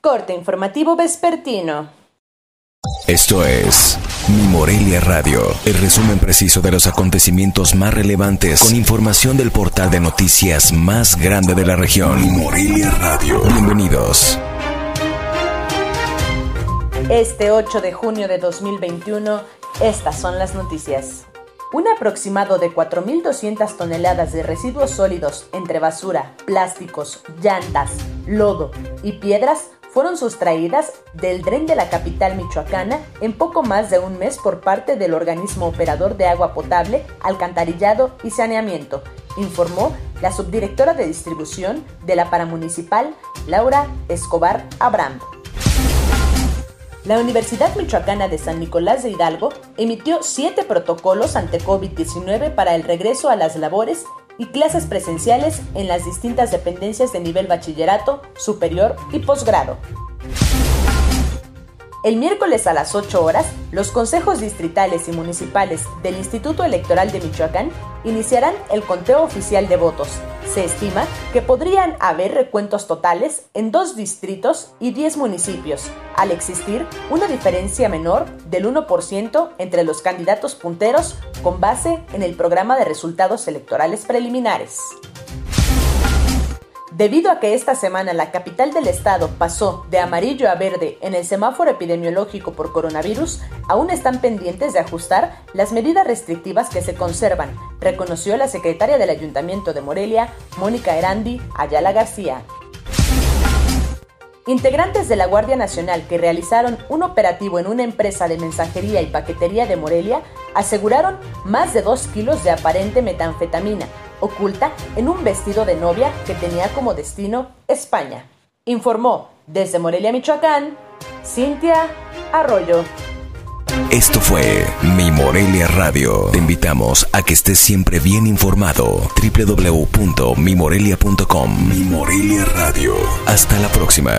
Corte informativo vespertino. Esto es Mi Morelia Radio, el resumen preciso de los acontecimientos más relevantes con información del portal de noticias más grande de la región. Mi Morelia Radio. Bienvenidos. Este 8 de junio de 2021, estas son las noticias. Un aproximado de 4.200 toneladas de residuos sólidos entre basura, plásticos, llantas, lodo y piedras fueron sustraídas del dren de la capital michoacana en poco más de un mes por parte del organismo operador de agua potable, alcantarillado y saneamiento, informó la subdirectora de distribución de la paramunicipal, Laura Escobar Abraham. La Universidad Michoacana de San Nicolás de Hidalgo emitió siete protocolos ante COVID-19 para el regreso a las labores y clases presenciales en las distintas dependencias de nivel bachillerato, superior y posgrado. El miércoles a las 8 horas, los consejos distritales y municipales del Instituto Electoral de Michoacán iniciarán el conteo oficial de votos. Se estima que podrían haber recuentos totales en dos distritos y 10 municipios, al existir una diferencia menor del 1% entre los candidatos punteros con base en el programa de resultados electorales preliminares. Debido a que esta semana la capital del estado pasó de amarillo a verde en el semáforo epidemiológico por coronavirus, aún están pendientes de ajustar las medidas restrictivas que se conservan, reconoció la secretaria del Ayuntamiento de Morelia, Mónica Erandi Ayala García. Integrantes de la Guardia Nacional que realizaron un operativo en una empresa de mensajería y paquetería de Morelia aseguraron más de 2 kilos de aparente metanfetamina, oculta en un vestido de novia que tenía como destino España. Informó desde Morelia, Michoacán, Cintia Arroyo. Esto fue Mi Morelia Radio. Te invitamos a que estés siempre bien informado. www.mimorelia.com Mi Morelia Radio. Hasta la próxima.